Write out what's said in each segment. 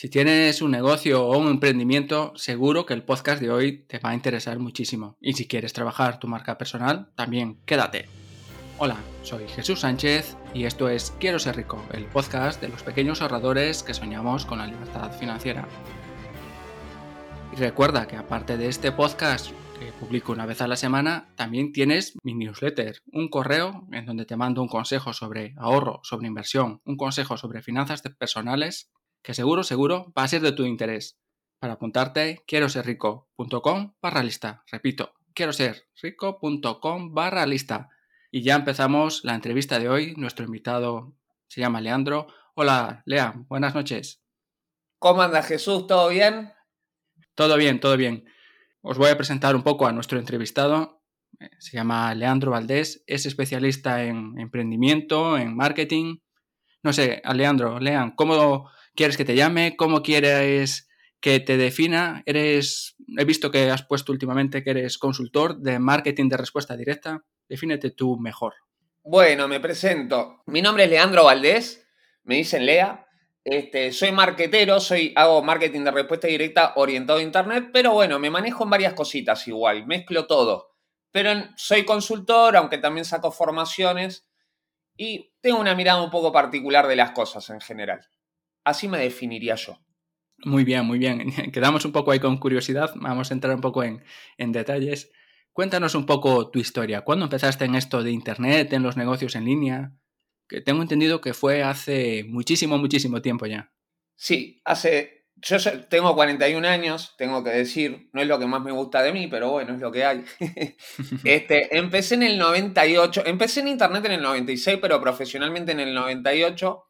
Si tienes un negocio o un emprendimiento, seguro que el podcast de hoy te va a interesar muchísimo. Y si quieres trabajar tu marca personal, también quédate. Hola, soy Jesús Sánchez y esto es Quiero ser rico, el podcast de los pequeños ahorradores que soñamos con la libertad financiera. Y recuerda que aparte de este podcast que publico una vez a la semana, también tienes mi newsletter, un correo en donde te mando un consejo sobre ahorro, sobre inversión, un consejo sobre finanzas personales que seguro, seguro va a ser de tu interés. Para apuntarte, quiero ser rico.com barra lista. Repito, quiero ser rico.com barra lista. Y ya empezamos la entrevista de hoy. Nuestro invitado se llama Leandro. Hola, Lea, buenas noches. ¿Cómo anda Jesús? ¿Todo bien? Todo bien, todo bien. Os voy a presentar un poco a nuestro entrevistado. Eh, se llama Leandro Valdés, es especialista en emprendimiento, en marketing. No sé, Leandro, Lean, ¿cómo, quieres que te llame, cómo quieres que te defina. Eres, he visto que has puesto últimamente que eres consultor de marketing de respuesta directa. Defínete tú mejor. Bueno, me presento. Mi nombre es Leandro Valdés, me dicen Lea. Este, soy marketero, soy, hago marketing de respuesta directa orientado a Internet, pero bueno, me manejo en varias cositas igual, mezclo todo. Pero soy consultor, aunque también saco formaciones y tengo una mirada un poco particular de las cosas en general. Así me definiría yo. Muy bien, muy bien. Quedamos un poco ahí con curiosidad. Vamos a entrar un poco en, detalles. Cuéntanos un poco tu historia. ¿Cuándo empezaste en esto de Internet, en los negocios en línea? Que tengo entendido que fue hace muchísimo, muchísimo tiempo ya. Sí, hace... Yo tengo 41 años, tengo que decir, no es lo que más me gusta de mí, pero bueno, es lo que hay. este, empecé en el 98, empecé en Internet en el 96, pero profesionalmente en el 98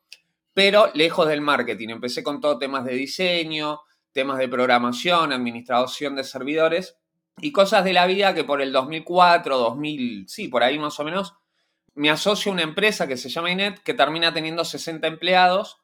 pero lejos del marketing. Empecé con todo temas de diseño, temas de programación, administración de servidores y cosas de la vida que por el 2004, 2000, sí, por ahí más o menos, me asocio a una empresa que se llama Inet que termina teniendo 60 empleados.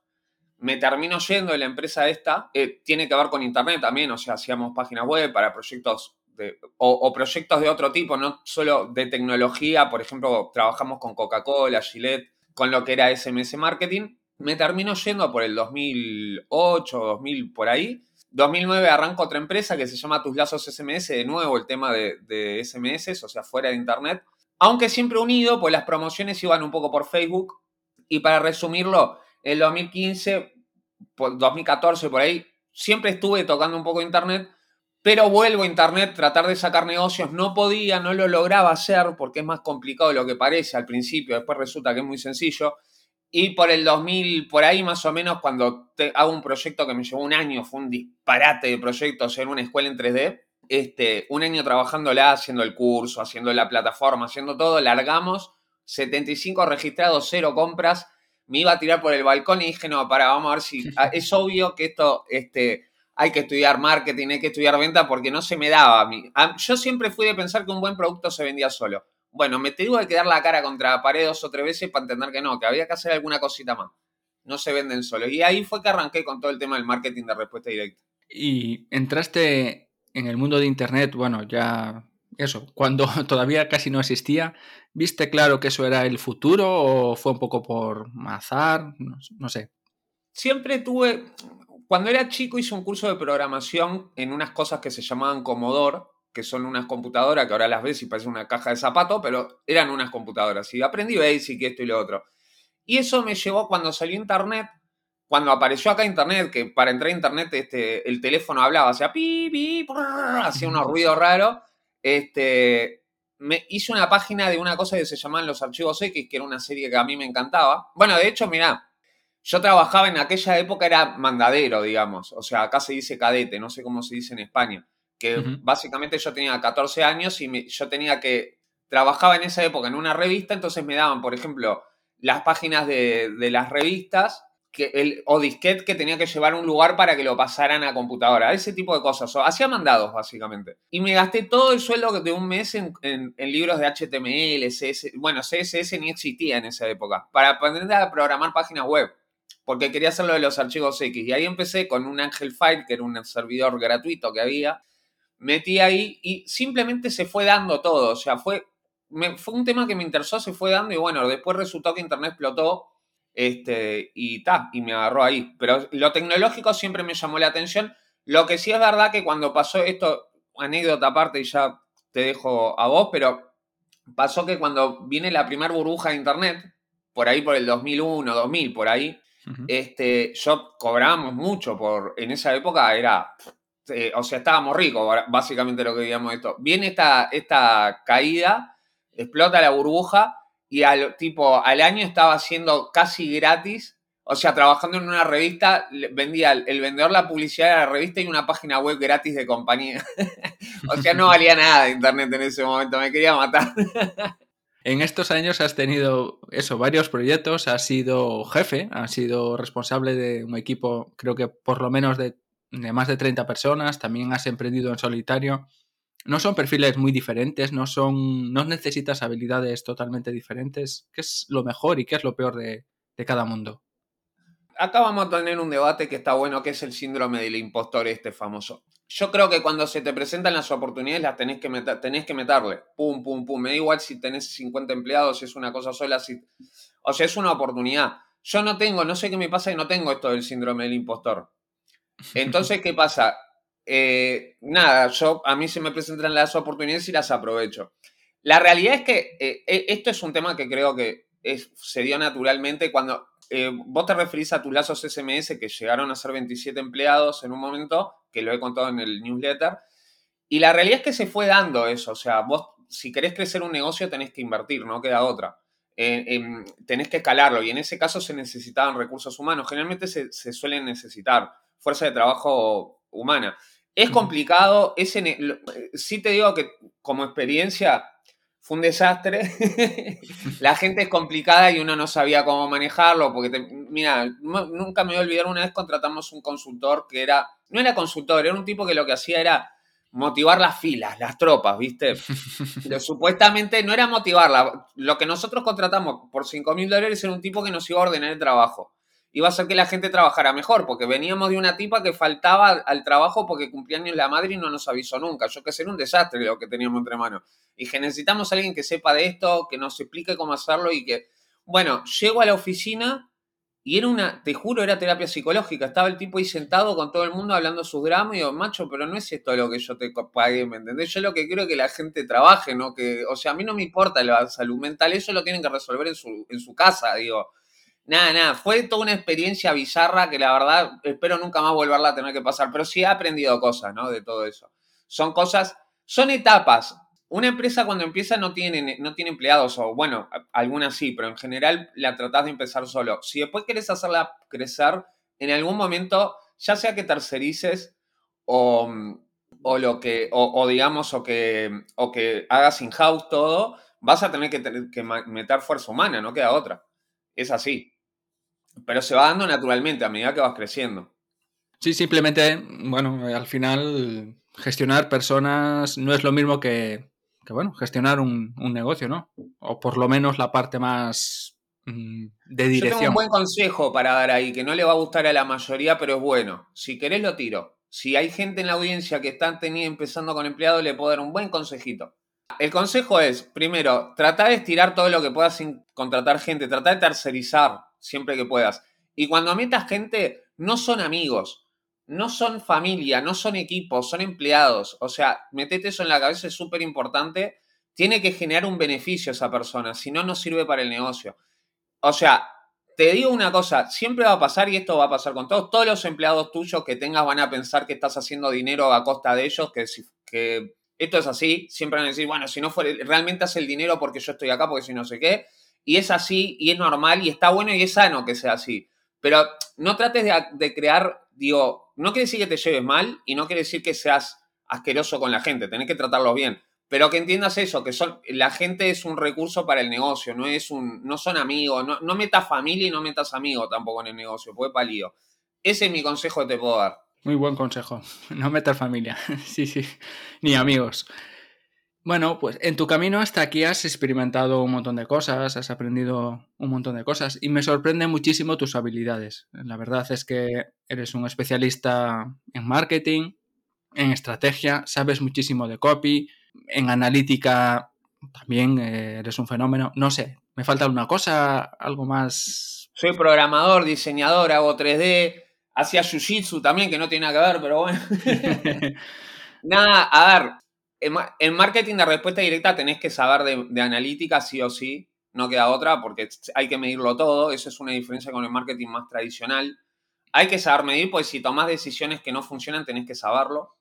Me termino yendo de la empresa esta. Eh, tiene que ver con Internet también, o sea, hacíamos páginas web para proyectos de, o, o, proyectos de otro tipo, no solo de tecnología. Por ejemplo, trabajamos con Coca-Cola, Gillette, con lo que era SMS Marketing me terminó yendo por el 2008, 2000, por ahí. 2009 arranco otra empresa que se llama Tus Lazos SMS, de nuevo el tema de, SMS, o sea, fuera de Internet. Aunque siempre unido, pues las promociones iban un poco por Facebook. Y para resumirlo, el 2015, 2014, por ahí, siempre estuve tocando un poco Internet, pero vuelvo a Internet, tratar de sacar negocios, no podía, no lo lograba hacer porque es más complicado de lo que parece al principio, después resulta que es muy sencillo. Y por el 2000, por ahí más o menos, cuando hago un proyecto que me llevó un año, fue un disparate de proyectos en una escuela en 3D, este, un año trabajándola, haciendo el curso, haciendo la plataforma, haciendo todo, largamos, 75 registrados, cero compras, me iba a tirar por el balcón y dije, no, para, vamos a ver si... Es obvio que esto, este, hay que estudiar marketing, hay que estudiar venta porque no se me daba a mí. Yo siempre fui de pensar que un buen producto se vendía solo. Bueno, me tuve que dar la cara contra la pared dos o tres veces para entender que no, que había que hacer alguna cosita más. No se venden solo. Y ahí fue que arranqué con todo el tema del marketing de respuesta directa. Y entraste en el mundo de Internet, bueno, ya eso, cuando todavía casi no existía, ¿viste claro que eso era el futuro o fue un poco por azar? No, no, sé. Siempre tuve, cuando era chico hice un curso de programación en unas cosas que se llamaban Commodore, que son unas computadoras que ahora las ves y parece una caja de zapatos, pero eran unas computadoras. Y aprendí Basic, esto y lo otro. Y eso me llevó cuando salió Internet, cuando apareció acá Internet, que para entrar a Internet este, el teléfono hablaba, hacía pi, pi, hacía unos ruidos raros, este, me hice una página de una cosa que se llamaban los archivos X, que era una serie que a mí me encantaba. Bueno, de hecho, mirá, yo trabajaba en aquella época, era mandadero, digamos. O sea, acá se dice cadete, no sé cómo se dice en España. Que básicamente yo tenía 14 años y yo tenía que. Trabajaba en esa época en una revista, entonces me daban, por ejemplo, las páginas de, de las revistas que el, o disquete que tenía que llevar a un lugar para que lo pasaran a computadora, ese tipo de cosas. O, hacía mandados, básicamente. Y me gasté todo el sueldo de un mes en, libros de HTML, CSS. Bueno, CSS ni existía en esa época, para aprender a programar páginas web. Porque quería hacerlo de los archivos X. Y ahí empecé con un Angel File, que era un servidor gratuito que había. Metí ahí y simplemente se fue dando todo. O sea, fue, fue un tema que me interesó, se fue dando y bueno, después resultó que Internet explotó este, y ta, y me agarró ahí. Pero lo tecnológico siempre me llamó la atención. Lo que sí es verdad que cuando pasó esto, anécdota aparte y ya te dejo a vos, pero pasó que cuando viene la primera burbuja de internet, por ahí por el 2001, 2000, por ahí, este, yo cobrábamos mucho por, en esa época era, eh, o sea, estábamos ricos, básicamente lo que digamos esto. Viene esta, esta caída, explota la burbuja y al tipo al año estaba haciendo casi gratis, o sea, trabajando en una revista, vendía el, vendedor la publicidad de la revista y una página web gratis de compañía. o sea, no valía nada de internet en ese momento, me quería matar. En estos años has tenido eso, varios proyectos, has sido jefe, has sido responsable de un equipo, creo que por lo menos de, de más de 30 personas, también has emprendido en solitario no son perfiles muy diferentes, no son, no necesitas habilidades totalmente diferentes. ¿Qué es lo mejor y qué es lo peor de, cada mundo? Acá vamos a tener un debate que está bueno, que es el síndrome del impostor este famoso. Yo creo que cuando se te presentan las oportunidades las tenés que, tenés que meterle. Pum, pum, pum. Me da igual si tenés 50 empleados, si es una cosa sola, si... o sea, es una oportunidad. Yo no tengo, no sé qué me pasa y no tengo esto del síndrome del impostor. Entonces, ¿qué pasa? Eh, nada, yo a mí se me presentan las oportunidades y las aprovecho. La realidad es que eh, e, esto es un tema que creo que se dio naturalmente cuando eh, vos te referís a tus lazos SMS que llegaron a ser 27 empleados en un momento, que lo he contado en el newsletter, y la realidad es que se fue dando eso, o sea, vos si querés crecer un negocio tenés que invertir, no queda otra. tenés que escalarlo y en ese caso se necesitaban recursos humanos. Generalmente se, se suelen necesitar fuerza de trabajo humana. Es complicado, es sí te digo que como experiencia fue un desastre. la gente es complicada y uno no sabía cómo manejarlo, porque, mira, nunca me voy a olvidar, una vez contratamos un consultor que era, no era consultor, era un tipo que lo que hacía era motivar las filas, las tropas, ¿viste? Pero supuestamente no era motivarla. Lo que nosotros contratamos por 5 mil dólares era un tipo que nos iba a ordenar el trabajo iba a hacer que la gente trabajara mejor, porque veníamos de una tipa que faltaba al trabajo porque cumplía años la madre y no nos avisó nunca. Yo que sé, era un desastre lo que teníamos entre manos. Y que necesitamos a alguien que sepa de esto, que nos explique cómo hacerlo y que... Bueno, llego a la oficina y era una, te juro, era terapia psicológica. Estaba el tipo ahí sentado con todo el mundo hablando sus dramas y digo, macho, pero no es esto lo que yo te pagué, ¿me entendés? Yo lo que quiero es que la gente trabaje, ¿no? Que, o sea, a mí no me importa la salud mental, eso lo tienen que resolver en su, en su casa, digo Nada, nada, fue toda una experiencia bizarra que la verdad espero nunca más volverla a tener que pasar, pero sí he aprendido cosas, ¿no? De todo eso. Son cosas, son etapas. Una empresa cuando empieza no tiene, no tiene empleados, o bueno, algunas sí, pero en general la tratás de empezar solo. Si después querés hacerla crecer, en algún momento, ya sea que tercerices o, o lo que, o, digamos, o que, o que hagas in-house todo, vas a tener que meter fuerza humana, no queda otra. Es así. Pero se va dando naturalmente a medida que vas creciendo. Sí, simplemente, bueno, al final gestionar personas no es lo mismo que, bueno, gestionar un, negocio, ¿no? O por lo menos la parte más mm, de dirección. Yo tengo un buen consejo para dar ahí, que no le va a gustar a la mayoría, pero es bueno. Si querés lo tiro. Si hay gente en la audiencia que está teniendo, empezando con empleados, le puedo dar un buen consejito. El consejo es, primero, trata de estirar todo lo que puedas sin contratar gente, trata de tercerizar siempre que puedas. Y cuando metas gente, no son amigos, no son familia, no son equipos, son empleados. O sea, metete eso en la cabeza, es súper importante. Tiene que generar un beneficio esa persona, si no, no sirve para el negocio. O sea, te digo una cosa, siempre va a pasar y esto va a pasar con todos. Todos los empleados tuyos que tengas van a pensar que estás haciendo dinero a costa de ellos, que, que esto es así. Siempre van a decir, bueno, si no fuera, realmente hace el dinero porque yo estoy acá, porque si no sé qué. Y es así, y es normal, y está bueno y es sano que sea así. Pero no trates de, crear, digo, no quiere decir que te lleves mal y no quiere decir que seas asqueroso con la gente, tenés que tratarlos bien. Pero que entiendas eso, que son, la gente es un recurso para el negocio, no es un, no son amigos, no, metas familia y no metas amigos tampoco en el negocio, pues palío. Ese es mi consejo que te puedo dar. Muy buen consejo. No metas familia. sí, sí. Ni amigos. Bueno, pues en tu camino hasta aquí has experimentado un montón de cosas, has aprendido un montón de cosas y me sorprende muchísimo tus habilidades. La verdad es que eres un especialista en marketing, en estrategia, sabes muchísimo de copy, en analítica también eh, eres un fenómeno. No sé, me falta una cosa, algo más. Soy programador, diseñador, hago 3D, hacía Jiu-Jitsu también, que no tiene nada que ver, pero bueno. nada, a ver, en marketing de respuesta directa tenés que saber de, analítica sí o sí, no queda otra, porque hay que medirlo todo, eso es una diferencia con el marketing más tradicional. Hay que saber medir, pues si tomás decisiones que no funcionan, tenés que saberlo.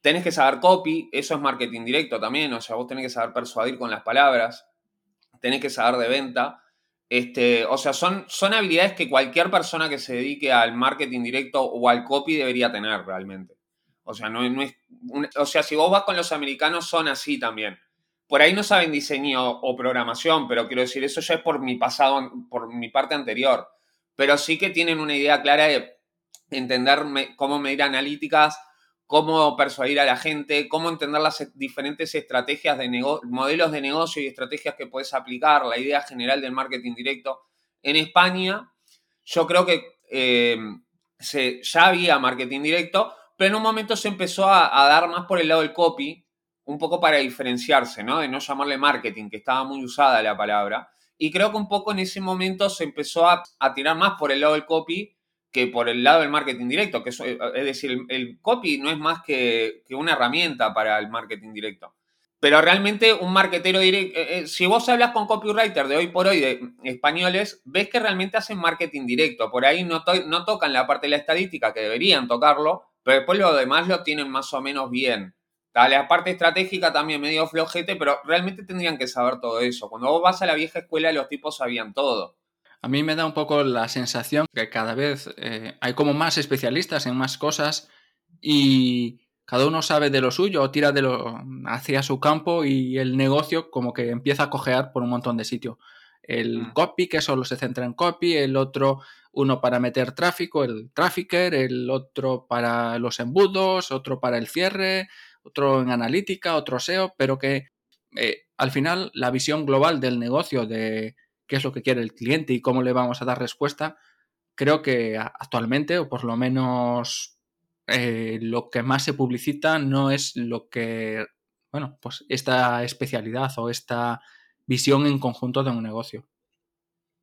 Tenés que saber copy, eso es marketing directo también, o sea, vos tenés que saber persuadir con las palabras, tenés que saber de venta. Este, o sea, son, son habilidades que cualquier persona que se dedique al marketing directo o al copy debería tener realmente. O sea, no, es, o sea, si vos vas con los americanos son así también. Por ahí no saben diseño o programación, pero quiero decir, eso ya es por mi pasado, por mi parte anterior. Pero sí que tienen una idea clara de entender cómo medir analíticas, cómo persuadir a la gente, cómo entender las diferentes estrategias de modelos de negocio y estrategias que puedes aplicar, la idea general del marketing directo. En España, yo creo que eh, se, ya había marketing directo, pero en un momento se empezó a, dar más por el lado del copy, un poco para diferenciarse, ¿no? De no llamarle marketing, que estaba muy usada la palabra. Y creo que un poco en ese momento se empezó a, tirar más por el lado del copy que por el lado del marketing directo, que es, es decir, el, copy no es más que, una herramienta para el marketing directo. Pero realmente un marketero directo, eh, eh, si vos hablas con copywriter de hoy por hoy de españoles, ves que realmente hacen marketing directo. Por ahí no tocan la parte de la estadística, que deberían tocarlo, pero después lo demás lo tienen más o menos bien. La parte estratégica también medio flojete, pero realmente tendrían que saber todo eso. Cuando vos vas a la vieja escuela, los tipos sabían todo. A mí me da un poco la sensación que cada vez eh, hay como más especialistas en más cosas y cada uno sabe de lo suyo o tira de lo hacia su campo y el negocio como que empieza a cojear por un montón de sitios. El mm. copy, que solo se centra en copy, el otro, uno para meter tráfico, el trafficker, el otro para los embudos, otro para el cierre, otro en analítica, otro SEO, pero que eh, al final la visión global del negocio de qué es lo que quiere el cliente y cómo le vamos a dar respuesta, creo que actualmente, o por lo menos eh, lo que más se publicita, no es lo que, bueno, pues esta especialidad o esta visión en conjunto de un negocio.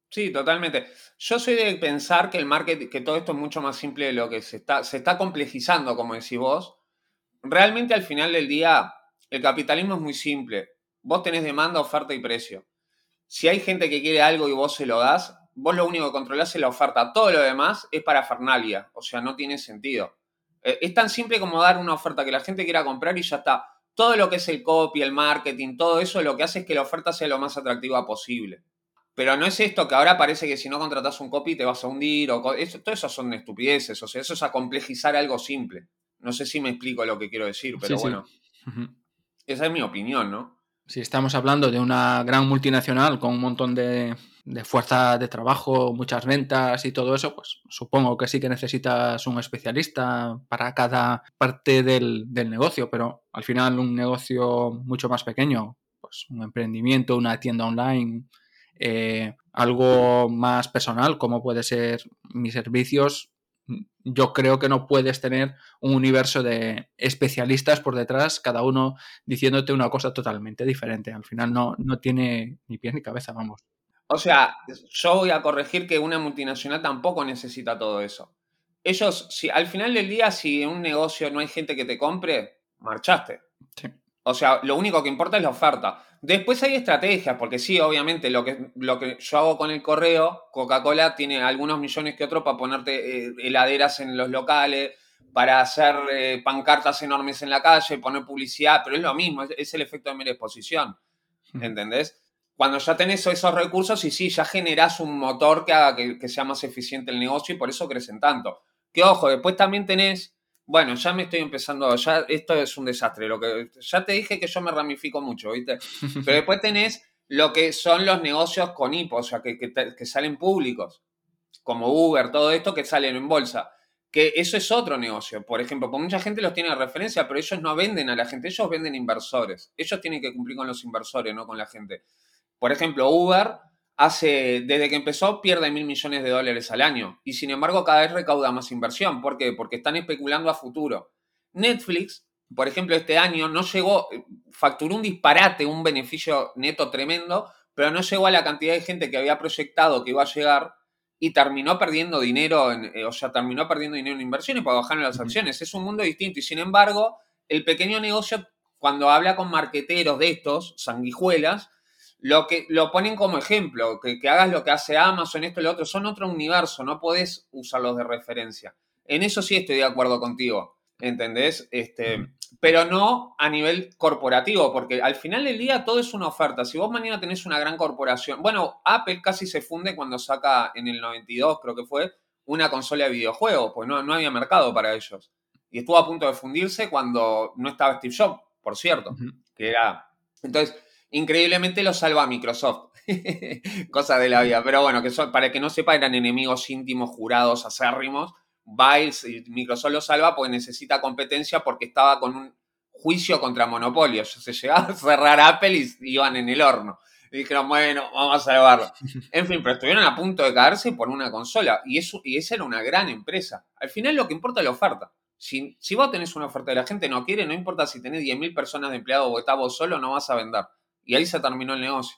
Sí, totalmente. Yo soy de pensar que el marketing, que todo esto es mucho más simple de lo que se está, se está complejizando, como decís vos. Realmente al final del día, el capitalismo es muy simple. Vos tenés demanda, oferta y precio si hay gente que quiere algo y vos se lo das, vos lo único que controlás es la oferta. Todo lo demás es para Fernalia. O sea, no tiene sentido. Eh, es tan simple como dar una oferta que la gente quiera comprar y ya está. Todo lo que es el copy, el marketing, todo eso lo que hace es que la oferta sea lo más atractiva posible. Pero no es esto que ahora parece que si no contratas un copy te vas a hundir. O eso, todo eso son estupideces. O sea, eso es a complejizar algo simple. No sé si me explico lo que quiero decir, pero bueno. Esa es mi opinión, ¿no? si estamos hablando de una gran multinacional con un montón de, fuerza de trabajo, muchas ventas y todo eso, pues supongo que sí que necesitas un especialista para cada parte del, negocio, pero al final un negocio mucho más pequeño, pues un emprendimiento, una tienda online, eh, algo más personal como puede ser mis servicios, yo creo que no puedes tener un universo de especialistas por detrás, cada uno diciéndote una cosa totalmente diferente. Al final no, no tiene ni pie ni cabeza, vamos. O sea, yo voy a corregir que una multinacional tampoco necesita todo eso. Ellos, si al final del día, si en un negocio no hay gente que te compre, marchaste. O sea, lo único que importa es la oferta. Después hay estrategias, porque sí, obviamente, lo que, lo que yo hago con el correo, Coca-Cola tiene algunos millones que otros para ponerte eh, heladeras en los locales, para hacer eh, pancartas enormes en la calle, poner publicidad, pero es lo mismo, es, el efecto de mera exposición. ¿Entendés? Cuando ya tenés esos recursos, y sí, ya generás un motor que haga que, que sea más eficiente el negocio y por eso crecen tanto. Que ojo, después también tenés bueno, ya me estoy empezando, ya esto es un desastre. Lo que, ya te dije que yo me ramifico mucho, ¿viste? Pero después tenés lo que son los negocios con hipo, o sea, que, que, salen públicos, como Uber, todo esto que salen en bolsa. Que eso es otro negocio. Por ejemplo, porque mucha gente los tiene de referencia, pero ellos no venden a la gente, ellos venden inversores. Ellos tienen que cumplir con los inversores, no con la gente. Por ejemplo, Uber hace, desde que empezó, pierde mil millones de dólares al año. Y sin embargo, cada vez recauda más inversión. ¿Por qué? Porque están especulando a futuro. Netflix, por ejemplo, este año no llegó, facturó un disparate, un beneficio neto tremendo, pero no llegó a la cantidad de gente que había proyectado que iba a llegar y terminó perdiendo dinero, en, eh, o sea, terminó perdiendo dinero en inversiones para bajar las acciones. Es un mundo distinto y sin embargo, el pequeño negocio, cuando habla con marqueteros de estos, sanguijuelas, lo que lo ponen como ejemplo, que, hagas lo que hace Amazon, esto y lo otro, son otro universo, no podés usarlos de referencia. En eso sí estoy de acuerdo contigo, ¿entendés? Este, pero no a nivel corporativo, porque al final del día todo es una oferta. Si vos mañana tenés una gran corporación, bueno, Apple casi se funde cuando saca en el 92, creo que fue, una consola de videojuegos, pues no, no había mercado para ellos. Y estuvo a punto de fundirse cuando no estaba Steve Jobs, por cierto, que era... Entonces, Increíblemente lo salva Microsoft. Cosa de la vida. Pero bueno, que para que no sepa, eran enemigos íntimos, jurados, acérrimos. Biles y Microsoft lo salva porque necesita competencia porque estaba con un juicio contra monopolios. Se llegaba a cerrar Apple y iban en el horno. Y dijeron, bueno, vamos a salvarlo. En fin, pero estuvieron a punto de caerse por una consola. Y, eso, y esa era una gran empresa. Al final lo que importa es la oferta. Si, si vos tenés una oferta y la gente no quiere, no importa si tenés 10.000 personas de empleados o estás vos solo, no vas a vender. Y ahí se terminó el negocio.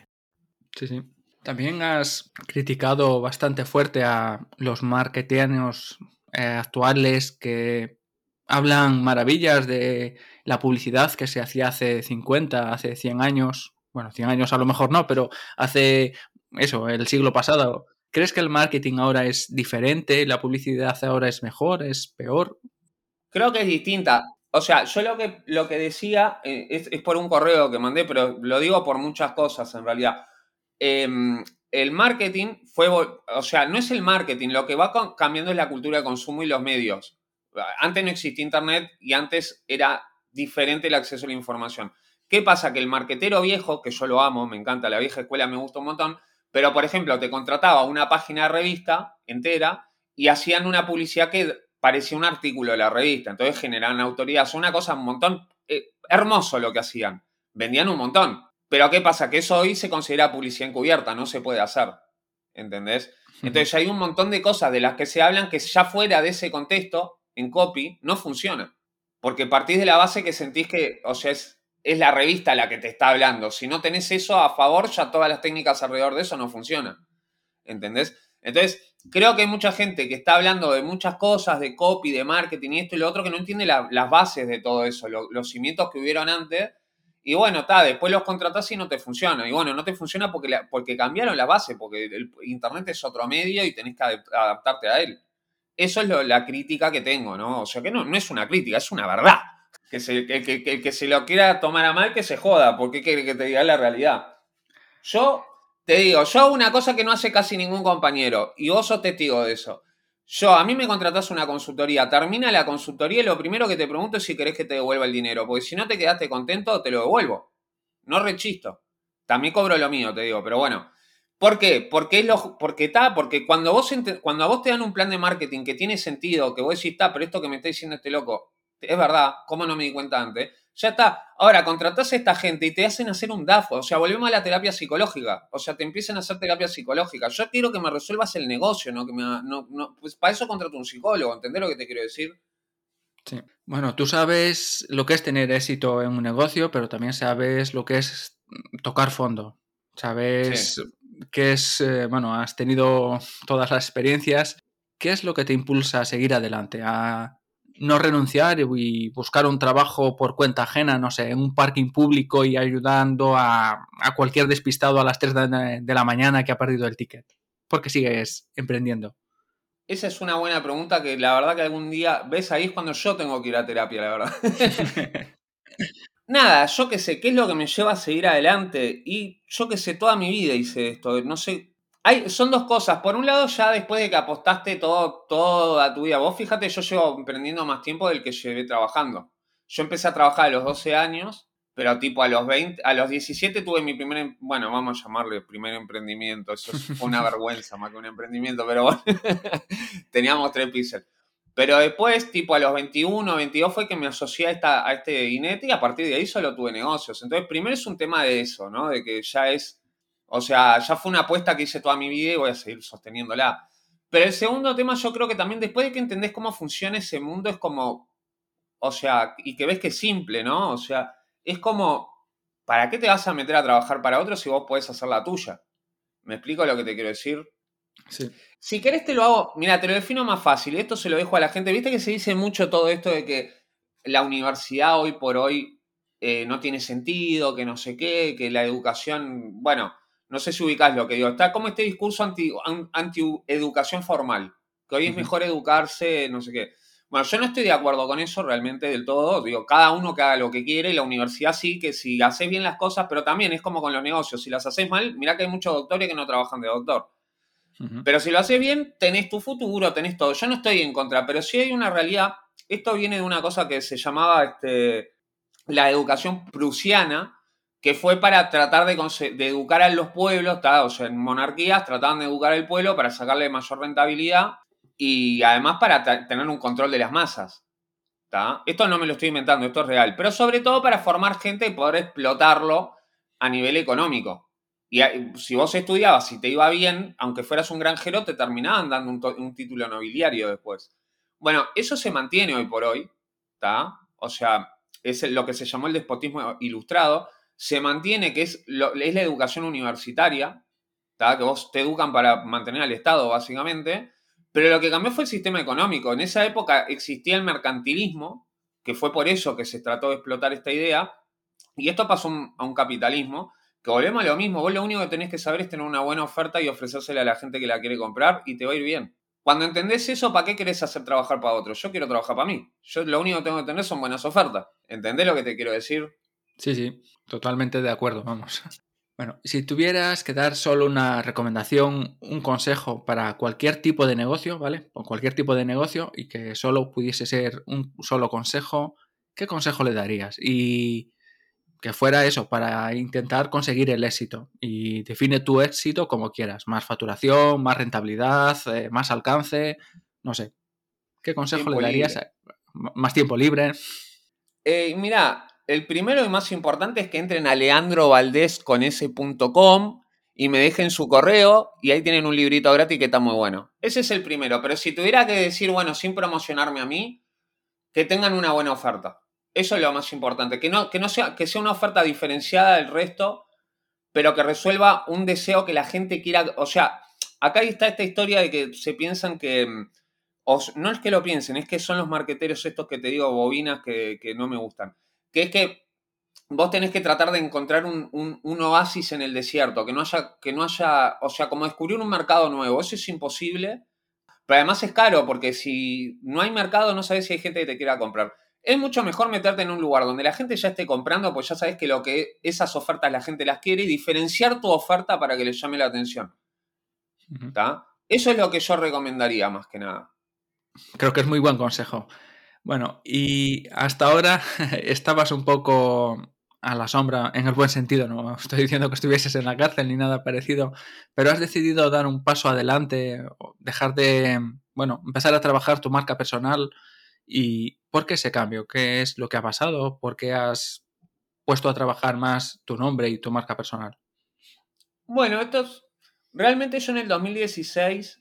Sí, sí. También has criticado bastante fuerte a los marketeanos eh, actuales que hablan maravillas de la publicidad que se hacía hace 50, hace 100 años. Bueno, 100 años a lo mejor no, pero hace eso, el siglo pasado. ¿Crees que el marketing ahora es diferente? ¿La publicidad ahora es mejor? ¿Es peor? Creo que es distinta. O sea, yo lo que, lo que decía eh, es, es, por un correo que mandé, pero lo digo por muchas cosas en realidad. Em, el marketing fue, o sea, no es el marketing, lo que va cambiando es la cultura de consumo y los medios. Antes no existía Internet y antes era diferente el acceso a la información. ¿Qué pasa? Que el marketero viejo, que yo lo amo, me encanta, la vieja escuela me gusta un montón, pero por ejemplo te contrataba una página de revista entera y hacían una publicidad que parecía un artículo de la revista, entonces generaban autoridad, es una cosa un montón, eh, hermoso lo que hacían, vendían un montón, pero ¿qué pasa? Que eso hoy se considera publicidad encubierta, no se puede hacer. ¿Entendés? Entonces hay un montón de cosas de las que se hablan que ya fuera de ese contexto, en copy, no funciona. Porque partís de la base que sentís que, o sea, es, es la revista la que te está hablando. Si no tenés eso a favor, ya todas las técnicas alrededor de eso no funcionan. ¿Entendés? Entonces, creo que hay mucha gente que está hablando de muchas cosas, de copy, de marketing y esto y lo otro, que no entiende las bases de todo eso, los cimientos que hubieron antes y bueno, está, después los contratás y no te funciona. Y bueno, no te funciona porque, porque cambiaron la base, porque el Internet es otro medio y tenés que adaptarte a él. Eso es la crítica que tengo, ¿no? O sea que no, no es una crítica, es una verdad. Que, se, que, se lo quiera tomar a mal, que se joda, porque quiere que te diga la realidad. Yo te digo, yo hago una cosa que no hace casi ningún compañero, y vos sos testigo de eso. Yo, a mí me contratás una consultoría, termina la consultoría y lo primero que te pregunto es si querés que te devuelva el dinero, porque si no te quedaste contento, te lo devuelvo. No rechisto. También cobro lo mío, te digo, pero bueno. ¿Por qué? Porque es lo, porque está, porque cuando vos cuando a vos te dan un plan de marketing que tiene sentido, que vos decís, está, pero esto que me está diciendo este loco, es verdad, ¿cómo no me di cuenta antes? Ya está. Ahora, contratás a esta gente y te hacen hacer un DAFO. O sea, volvemos a la terapia psicológica. O sea, te empiezan a hacer terapia psicológica. Yo quiero que me resuelvas el negocio, ¿no? Que me, no, no pues para eso contrato un psicólogo. ¿Entendés lo que te quiero decir? Sí. Bueno, tú sabes lo que es tener éxito en un negocio, pero también sabes lo que es tocar fondo. Sabes qué es, eh, bueno, has tenido todas las experiencias. ¿Qué es lo que te impulsa a seguir adelante? A no renunciar y buscar un trabajo por cuenta ajena, no sé, en un parking público y ayudando a, cualquier despistado a las 3 de, la mañana que ha perdido el ticket. ¿Por qué sigues emprendiendo? Esa es una buena pregunta que la verdad que algún día, ves, ahí es cuando yo tengo que ir a terapia, la verdad. Nada, yo qué sé, ¿qué es lo que me lleva a seguir adelante? Y yo qué sé, toda mi vida hice esto, no sé hay, son dos cosas. Por un lado, ya después de que apostaste todo, toda tu vida, vos fíjate, yo llevo emprendiendo más tiempo del que llevé trabajando. Yo empecé a trabajar a los 12 años, pero tipo a los 20, a los 17 tuve mi primer, em, bueno, vamos a llamarle primer emprendimiento. Eso fue una vergüenza más que un emprendimiento, pero bueno, teníamos tres píxeles. Pero después, tipo a los 21, 22 fue que me asocié a, esta, a este INET y a partir de ahí solo tuve negocios. Entonces, primero es un tema de eso, ¿no? De que ya es o sea, ya fue una apuesta que hice toda mi vida y voy a seguir sosteniéndola. Pero el segundo tema, yo creo que también después de que entendés cómo funciona ese mundo, es como, o sea, y que ves que es simple, ¿no? O sea, es como, ¿para qué te vas a meter a trabajar para otros si vos podés hacer la tuya? ¿Me explico lo que te quiero decir? Sí. Si querés te lo hago, mira, te lo defino más fácil, esto se lo dejo a la gente, viste que se dice mucho todo esto de que la universidad hoy por hoy eh, no tiene sentido, que no sé qué, que la educación, bueno, no sé si ubicás lo que digo. Está como este discurso anti-educación anti formal, que hoy es mejor educarse, no sé qué. Bueno, yo no estoy de acuerdo con eso realmente del todo. Digo, cada uno que haga lo que quiere, la universidad sí, que si haces bien las cosas, pero también es como con los negocios. Si las haces mal, mira que hay muchos doctores que no trabajan de doctor. Pero si lo haces bien, tenés tu futuro, tenés todo. Yo no estoy en contra, pero sí hay una realidad. Esto viene de una cosa que se llamaba este, la educación prusiana, que fue para tratar de, educar a los pueblos, o sea, en monarquías trataban de educar al pueblo para sacarle mayor rentabilidad y además para tener un control de las masas. Esto no me lo estoy inventando, esto es real, pero sobre todo para formar gente y poder explotarlo a nivel económico. Y si vos estudiabas, si te iba bien, aunque fueras un granjero, te terminaban dando un, título nobiliario después. Bueno, eso se mantiene hoy por hoy, ¿está? O sea, es lo que se llamó el despotismo ilustrado, se mantiene que es, es la educación universitaria, que vos te educan para mantener al Estado, básicamente, pero lo que cambió fue el sistema económico. En esa época existía el mercantilismo, que fue por eso que se trató de explotar esta idea, y esto pasó a un capitalismo, que volvemos a lo mismo, vos lo único que tenés que saber es tener una buena oferta y ofrecérsela a la gente que la quiere comprar y te va a ir bien. Cuando entendés eso, ¿para qué querés hacer trabajar para otros? Yo quiero trabajar para mí. Yo lo único que tengo que tener son buenas ofertas. ¿Entendés lo que te quiero decir? Sí, sí, totalmente de acuerdo, vamos. Bueno, si tuvieras que dar solo una recomendación, un consejo para cualquier tipo de negocio, ¿vale? O cualquier tipo de negocio y que solo pudiese ser un solo consejo, ¿qué consejo le darías? Y que fuera eso, para intentar conseguir el éxito. Y define tu éxito como quieras. Más facturación, más rentabilidad, eh, más alcance, no sé. ¿Qué consejo le darías? Más tiempo libre. Eh, mira, el primero y más importante es que entren a leandrovaldez.com y me dejen su correo y ahí tienen un librito gratis que está muy bueno. Ese es el primero, pero si tuviera que decir, bueno, sin promocionarme a mí, que tengan una buena oferta. Eso es lo más importante, que no, que no sea, que sea una oferta diferenciada del resto, pero que resuelva un deseo que la gente quiera, o sea, acá está esta historia de que se piensan que, no es que lo piensen, es que son los marqueteros estos que te digo, bobinas que, que no me gustan que es que vos tenés que tratar de encontrar un, oasis en el desierto, que no haya, que no haya, o sea, como descubrir un mercado nuevo, eso es imposible, pero además es caro, porque si no hay mercado no sabes si hay gente que te quiera comprar. es mucho mejor meterte en un lugar donde la gente ya esté comprando, pues ya sabes que lo que esas ofertas la gente las quiere y diferenciar tu oferta para que les llame la atención. ¿Está? Eso es lo que yo recomendaría más que nada. Creo que es muy buen consejo. Bueno, y hasta ahora estabas un poco a la sombra, en el buen sentido, no estoy diciendo que estuvieses en la cárcel ni nada parecido, pero has decidido dar un paso adelante, dejar de, bueno, empezar a trabajar tu marca personal y ¿por qué ese cambio? ¿Qué es lo que ha pasado? ¿Por qué has puesto a trabajar más tu nombre y tu marca personal? Bueno, esto es, realmente yo en el 2016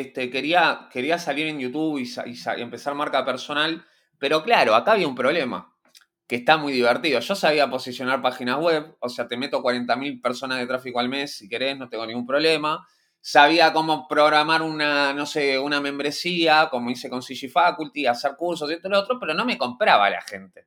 este, quería, quería salir en YouTube y, empezar marca personal, pero claro, acá había un problema que está muy divertido. Yo sabía posicionar páginas web, o sea, te meto 40.000 personas de tráfico al mes si querés, no tengo ningún problema. Sabía cómo programar una, no sé, una membresía, como hice con CG Faculty, hacer cursos y y lo otro, pero no me compraba la gente.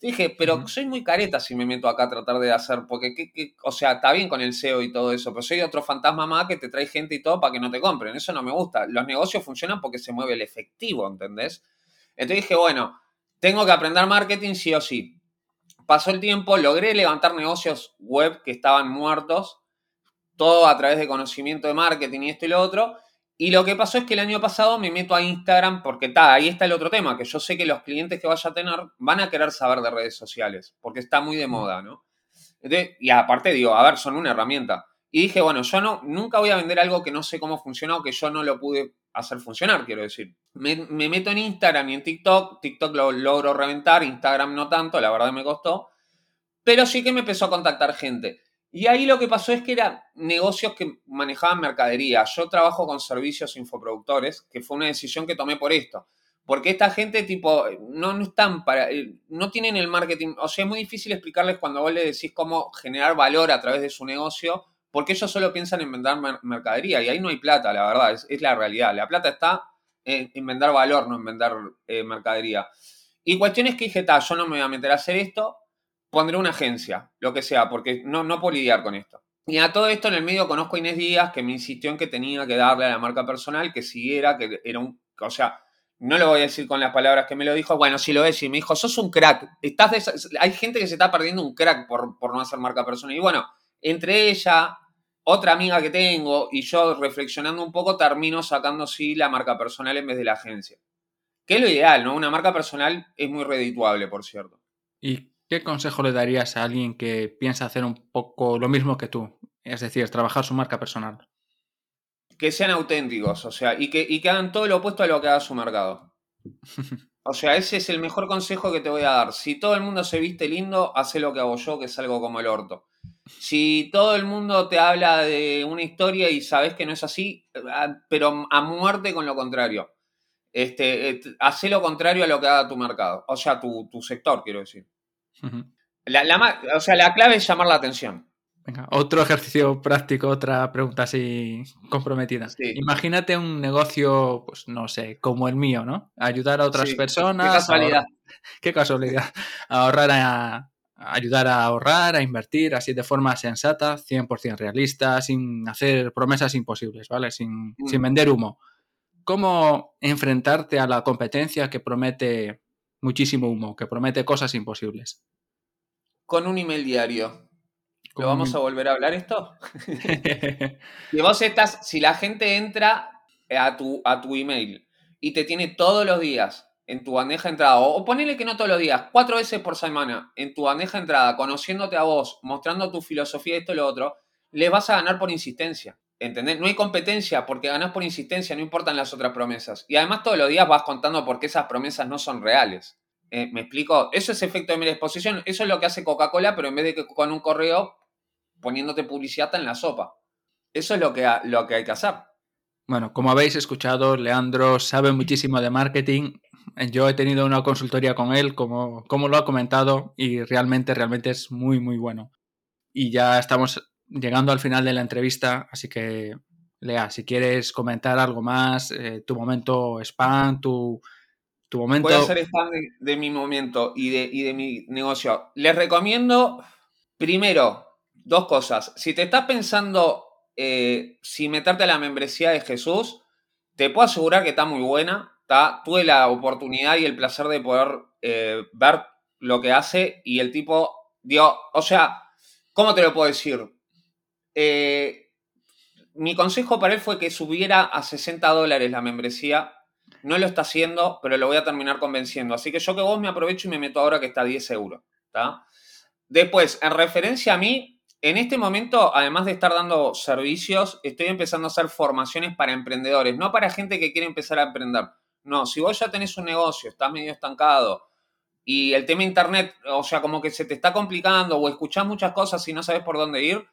Dije, pero soy muy careta si me meto acá a tratar de hacer, porque, o sea, está bien con el SEO y todo eso, pero soy otro fantasma más que te trae gente y todo para que no te compren. Eso no me gusta. Los negocios funcionan porque se mueve el efectivo, ¿entendés? Entonces dije, bueno, tengo que aprender marketing sí o sí. Pasó el tiempo, logré levantar negocios web que estaban muertos, todo a través de conocimiento de marketing y esto y lo otro. Y lo que pasó es que el año pasado me meto a Instagram porque está, ahí está el otro tema, que yo sé que los clientes que vaya a tener van a querer saber de redes sociales, porque está muy de moda, ¿no? y aparte digo, a ver, son una herramienta. Y dije, bueno, yo no, nunca voy a vender algo que no sé cómo funciona o que yo no lo pude hacer funcionar, quiero decir. Me, meto en Instagram y en TikTok, TikTok lo logro reventar, Instagram no tanto, la verdad me costó, pero sí que me empezó a contactar gente. Y ahí lo que pasó es que eran negocios que manejaban mercadería. Yo trabajo con servicios infoproductores, que fue una decisión que tomé por esto. Porque esta gente, tipo, no, están para. Eh, no tienen el marketing. O sea, es muy difícil explicarles cuando vos le decís cómo generar valor a través de su negocio porque ellos solo piensan en vender mercadería y ahí no hay plata, la verdad, es, la realidad. La plata está en, vender valor, no en vender eh, mercadería. Y cuestiones que dije, yo no me voy a meter a hacer esto, pondré una agencia, lo que sea, porque no, no puedo lidiar con esto. Y a todo esto en el medio conozco a Inés Díaz, que me insistió en que tenía que darle a la marca personal, que siguiera, que era un, o sea, no lo voy a decir con las palabras que me lo dijo, bueno, sí lo es, y me dijo, sos un crack, estás hay gente que se está perdiendo un crack por, por no hacer marca personal. Y bueno, entre ella, otra amiga que tengo y yo reflexionando un poco termino sacando sí la marca personal en vez de la agencia. Que es lo ideal, ¿no? Una marca personal es muy redituable, por cierto. ¿Y qué consejo le darías a alguien que piensa hacer un poco lo mismo que tú? Es decir, trabajar su marca personal. Que sean auténticos, o sea, y que, y que hagan todo lo opuesto a lo que haga su mercado. O sea, ese es el mejor consejo que te voy a dar. Si todo el mundo se viste lindo, hace lo que hago yo, que es algo como el orto. Si todo el mundo te habla de una historia y sabes que no es así, ah, pero a muerte con lo contrario. Este, hace lo contrario a lo que haga tu mercado, o sea, tu, sector, quiero decir. La, o sea, la clave es llamar la atención. Venga, otro ejercicio práctico, otra pregunta así comprometida. Imagínate un negocio, pues no sé, como el mío, ¿no? Ayudar a otras personas. Qué casualidad. qué casualidad. ahorrar a, ayudar a ahorrar, a invertir así de forma sensata, 100% realista, sin hacer promesas imposibles, ¿vale? Sin, sin, mm. vender humo. ¿Cómo enfrentarte a la competencia que promete muchísimo humo, que promete cosas imposibles? Con un email diario. ¿Lo vamos a volver a hablar esto? si vos estás, si la gente entra a tu, a tu email y te tiene todos los días en tu bandeja de entrada, o, ponele que no todos los días, cuatro veces por semana en tu bandeja de entrada, conociéndote a vos, mostrando tu filosofía, esto y lo otro, le vas a ganar por insistencia. ¿Entendés? No hay competencia porque ganás por insistencia, no importan las otras promesas. Y además todos los días vas contando por qué esas promesas no son reales. Eh, ¿Me explico? Eso es efecto de mera exposición. Eso es lo que hace Coca-Cola, pero en vez de que con un correo poniéndote publicidad en la sopa. Eso es lo que, lo que hay que hacer. Bueno, como habéis escuchado, Leandro sabe muchísimo de marketing yo he tenido una consultoría con él, como, como lo ha comentado, y realmente, realmente es muy, muy bueno. Y ya estamos llegando al final de la entrevista, así que, Lea, si quieres comentar algo más, eh, tu momento spam, tu, tu momento... Voy a hacer de, mi momento y de, y de mi negocio. Les recomiendo, primero, dos cosas. Si te estás pensando eh, si meterte a la membresía de Jesús, te puedo asegurar que está muy buena tuve la oportunidad y el placer de poder eh, ver lo que hace y el tipo, dio, o sea, ¿cómo te lo puedo decir? Eh, mi consejo para él fue que subiera a 60 dólares la membresía. No lo está haciendo, pero lo voy a terminar convenciendo. Así que yo que vos me aprovecho y me meto ahora que está a 10 euros. Después, en referencia a mí, en este momento, además de estar dando servicios, estoy empezando a hacer formaciones para emprendedores, no para gente que quiere empezar a emprender. No, si vos ya tenés un negocio, estás medio estancado y el tema internet, o sea, como que se te está complicando o escuchás muchas cosas y no sabes por dónde ir,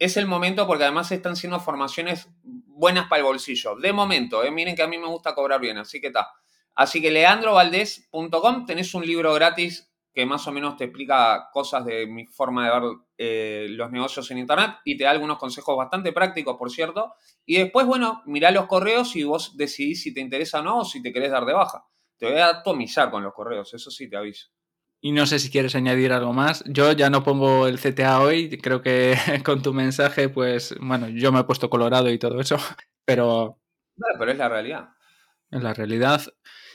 es el momento porque además están siendo formaciones buenas para el bolsillo. De momento, ¿eh? miren que a mí me gusta cobrar bien, así que está. Así que leandrovaldez.com tenés un libro gratis que más o menos te explica cosas de mi forma de ver eh, los negocios en Internet y te da algunos consejos bastante prácticos, por cierto. Y después, bueno, mirá los correos y vos decidís si te interesa o no o si te querés dar de baja. Te voy a atomizar con los correos, eso sí te aviso. Y no sé si quieres añadir algo más. Yo ya no pongo el CTA hoy, creo que con tu mensaje, pues, bueno, yo me he puesto colorado y todo eso, pero... pero es la realidad. Es la realidad.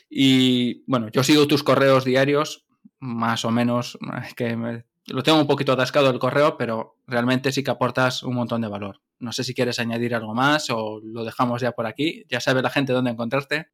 Y bueno, yo sigo tus correos diarios, más o menos, es que lo tengo un poquito atascado el correo, pero realmente sí que aportas un montón de valor. No sé si quieres añadir algo más o lo dejamos ya por aquí. Ya sabe la gente dónde encontrarte.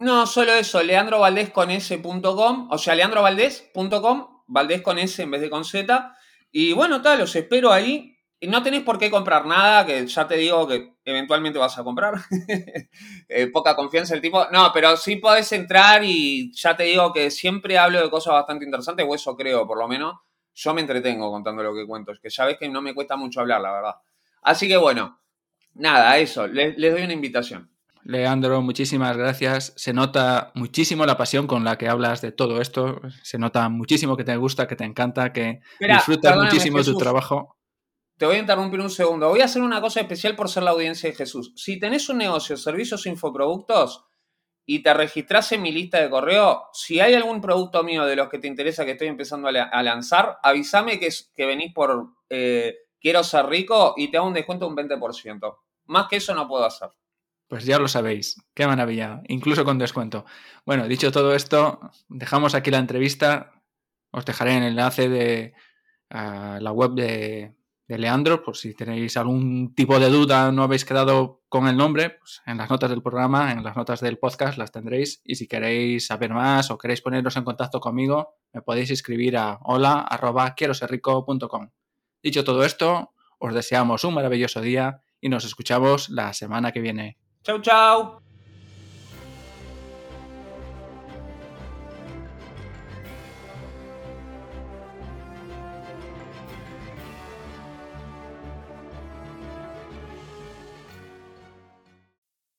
No, solo eso, leandrovaldez.com, o sea, leandrovaldez.com, Valdez con S en vez de con Z. Y bueno, tal, los espero ahí. No tenés por qué comprar nada, que ya te digo que eventualmente vas a comprar. Eh, poca confianza el tipo. No, pero sí podés entrar y ya te digo que siempre hablo de cosas bastante interesantes, o eso creo, por lo menos. Yo me entretengo contando lo que cuento. Es que ya ves que no me cuesta mucho hablar, la verdad. Así que bueno, nada, eso. les doy una invitación. Leandro, muchísimas gracias. Se nota muchísimo la pasión con la que hablas de todo esto. Se nota muchísimo que te gusta, que te encanta, que disfrutas muchísimo de tu trabajo. Te voy a interrumpir un segundo. Voy a hacer una cosa especial por ser la audiencia de Jesús. Si tenés un negocio, servicios infoproductos y te registras en mi lista de correo, si hay algún producto mío de los que te interesa que estoy empezando a, lanzar, avísame que, que venís por eh, Quiero ser rico y te hago un descuento de un 20%. Más que eso no puedo hacer. Pues ya lo sabéis, qué maravilla, incluso con descuento. Bueno, dicho todo esto, dejamos aquí la entrevista. Os dejaré el enlace de la web de, Leandro, por si tenéis algún tipo de duda, no habéis quedado con el nombre, pues en las notas del programa, en las notas del podcast las tendréis. Y si queréis saber más o queréis poneros en contacto conmigo, me podéis escribir a hola arroba ser Dicho todo esto, os deseamos un maravilloso día y nos escuchamos la semana que viene. Ciao, ciao.